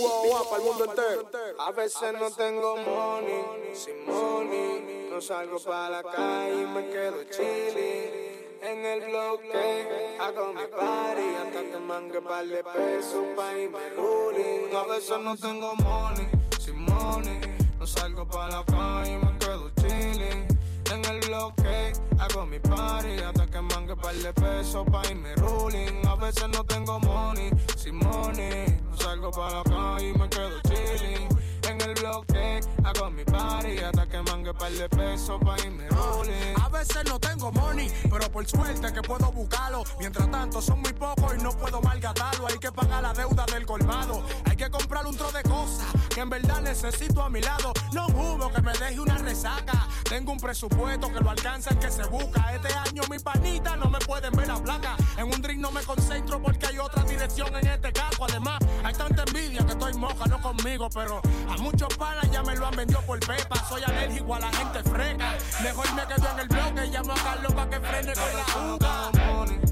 mundo entero. A veces no tengo money, sin money. No salgo para la calle y me quedo chilling. En el bloque hago mi party hasta que mangue par de pesos pa' irme ruling. A veces no tengo money, sin money. No salgo para la calle y me quedo chilling. En el bloque hago mi party hasta que mangue par de pesos pa' irme ruling. A veces no tengo money, sin money. Salgo para la calle y me quedo chilling. En el bloque hago mi party hasta que mangue par de pesos pa' irme rolling. A veces no tengo money, pero por suerte que puedo buscarlo. Mientras tanto son muy pocos y no puedo malgastarlo. Hay que pagar la deuda del colmado. Hay que comprar un tro de cosas que en verdad necesito a mi lado. No hubo que me deje una resaca. Tengo un presupuesto que lo alcanza el que se busca. Este año mis panitas no me pueden ver la placa. En un drink no me concentro porque hay otra dirección en este casco. Además, hay tanta envidia que estoy moja, no conmigo, pero a muchos palas ya me lo han vendido por pepa. Soy alérgico a la gente fresca. Mejor me quedo en el bloque y llamo a Carlos para que frene con la juca.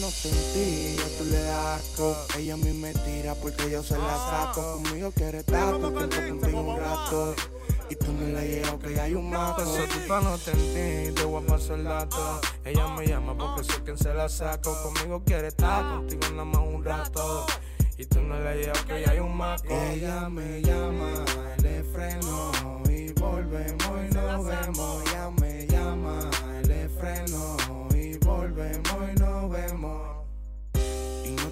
no sentí, yo tú le das asco. Ella a mí me tira porque yo se la ah. saco. Conmigo quiere taco, tiempo contigo un rato. Y tú no la llevas que hay un mato. Pasó tu no te te voy a pasar el dato. Ah. Ella me llama porque soy quien se la saco. Ah. Conmigo quiere estar, contigo nada más un rato. Y tú no la llevas que hay un maco. Ella me llama, le freno. Y volvemos y nos vemos. Ella me llama, le freno. Y volvemos y nos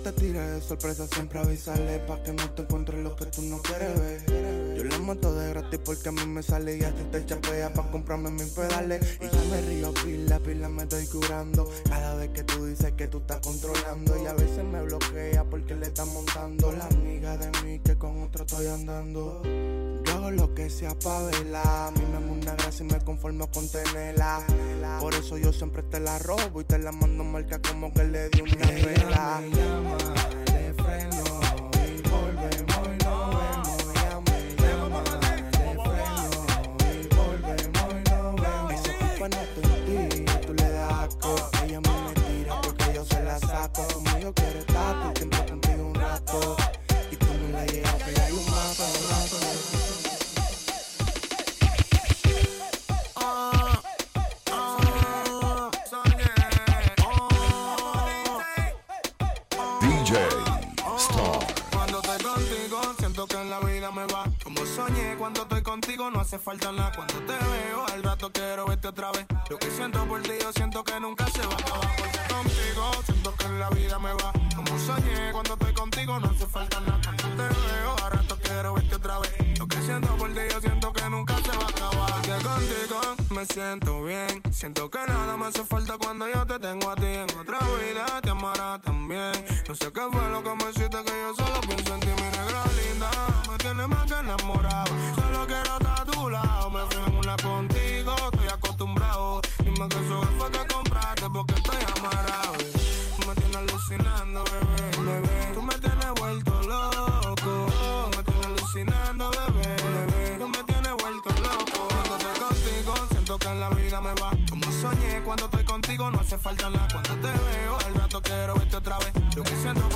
te tires de sorpresa, siempre avísale pa' que no te encuentres lo que tú no quieres ver. Yo le mato de gratis porque a mí me sale y a ti te chapea pa' comprarme mis pedales. Y ya me río pila, pila me estoy curando. Cada vez que tú dices que tú estás controlando y a veces me bloquea porque le estás montando la amiga de mí que con otro estoy andando lo que sea pa' verla. A mí me una gracia y me conformo con tenerla. Por eso yo siempre te la robo y te la mando marca como que le di una vela. la vida me va. Como soñé cuando estoy contigo, no hace falta nada. Cuando te veo, al rato quiero verte otra vez. Lo que siento por ti, yo siento que nunca se va a contigo, siento que la vida me va. Como soñé cuando estoy contigo, no hace falta nada. Cuando te veo, al rato quiero verte otra vez siento por ti, yo siento que nunca se va a acabar. Que contigo me siento bien. Siento que nada me hace falta cuando yo te tengo a ti. En otra vida te amará también. Yo sé que fue lo que me hiciste que yo solo pienso en ti, mi negra linda. Me tienes más que enamorado. Solo quiero estar a tu lado. Me fui en una contigo, estoy acostumbrado. Dime que eso fue que compraste porque estoy amarrado. Me tienes alucinando. cuando te veo. Al rato quiero verte otra vez. Yo que siento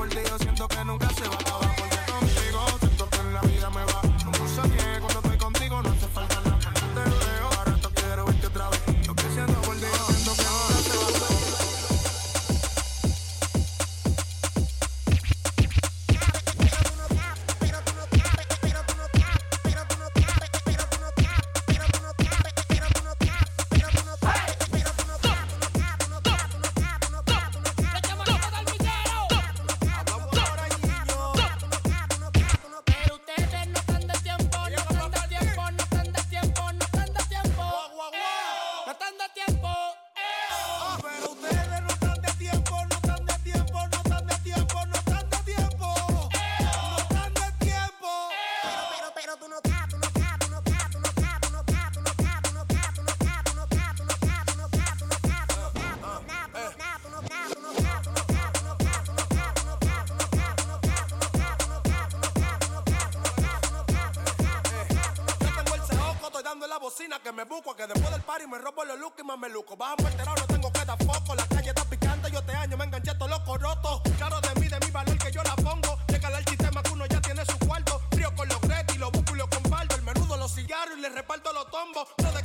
que me busco. Que después del party me robo los looks y más me luco. Bájame este alterado, no tengo que dar foco. La calle está picante, yo te año, me enganché todo loco roto. Claro de mí, de mi valor que yo la pongo. Llegale al sistema que uno ya tiene su cuarto. Frío con los y lo busco y lo comparto. El menudo, los cigarros y le reparto los tombos. No de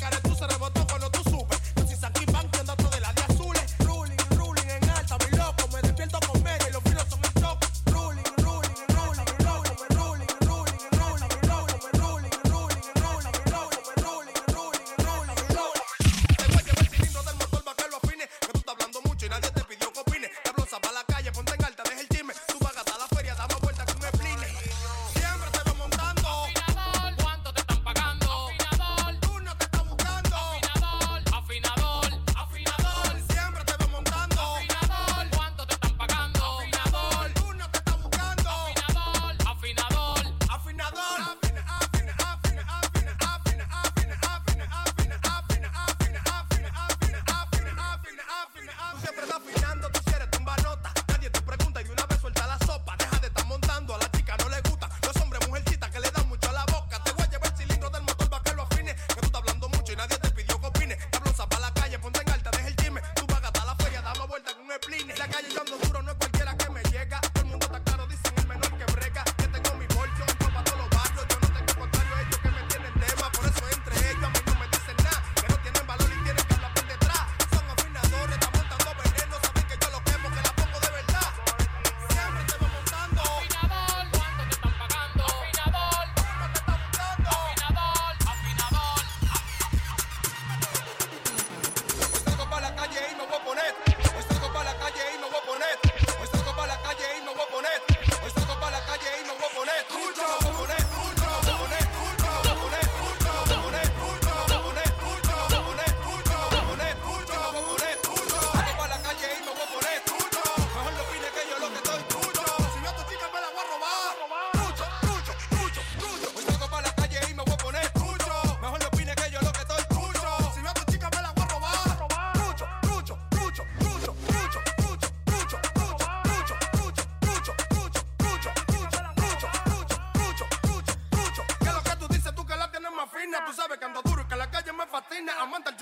mental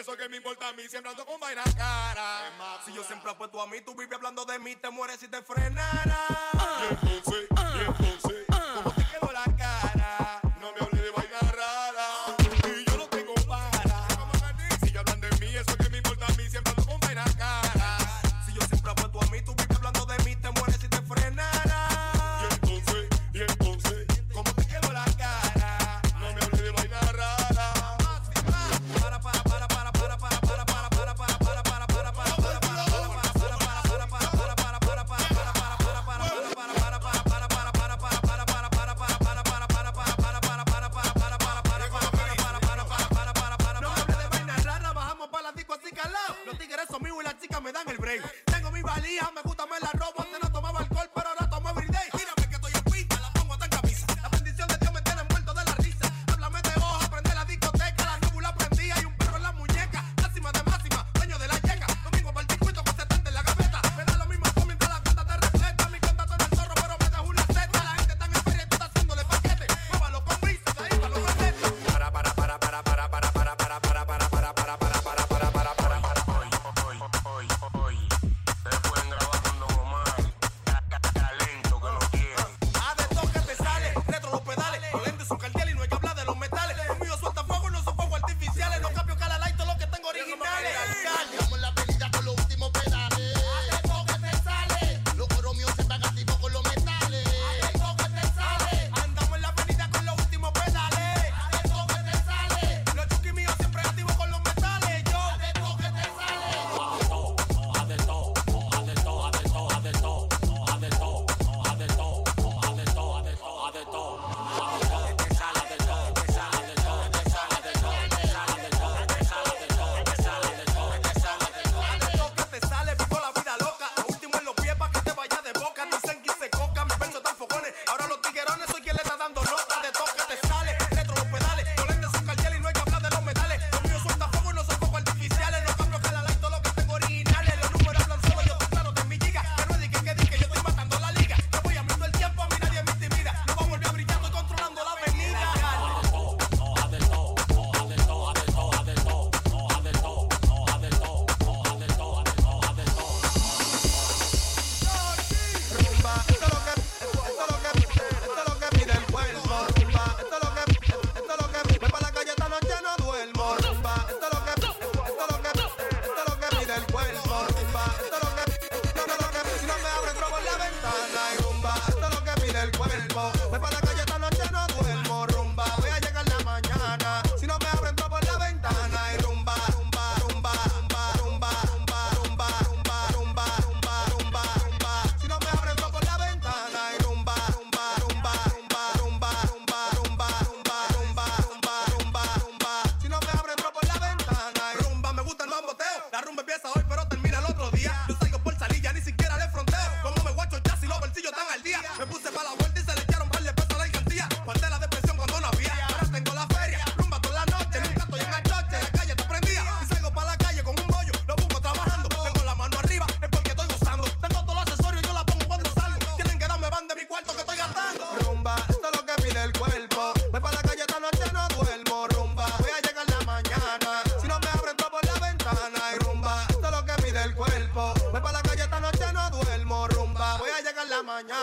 eso que me importa a mí, siempre ando con vainas caras. Si yo eh. siempre apuesto a mí, tú vives hablando de mí, te mueres si te frenara. Ah.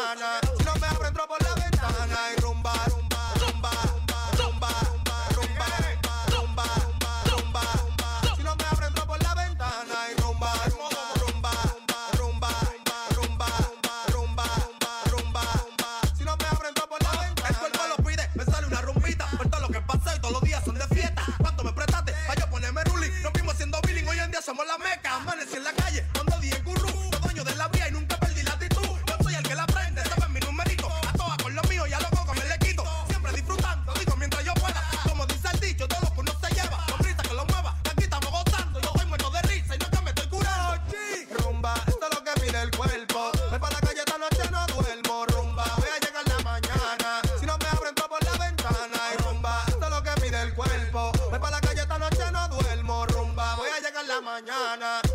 Si no me abro, entro por la ventana y rumba, rumba, rumba, rumba, rumba, rumba, rumba, rumba, rumba, rumba. Si no me abro, entro por la ventana y rumba, rumba, rumba, rumba, rumba, rumba, rumba, rumba, rumba. Si no me abro, entro por la ventana. El cuerpo lo pide, me sale una rumbita. Por todo lo que pasa y todos los días son de fiesta. ¿Cuánto me prestaste? Pa' yo ponerme ruling. Nos vimos haciendo billing, hoy en día somos la meca. Amanecí en la calle, not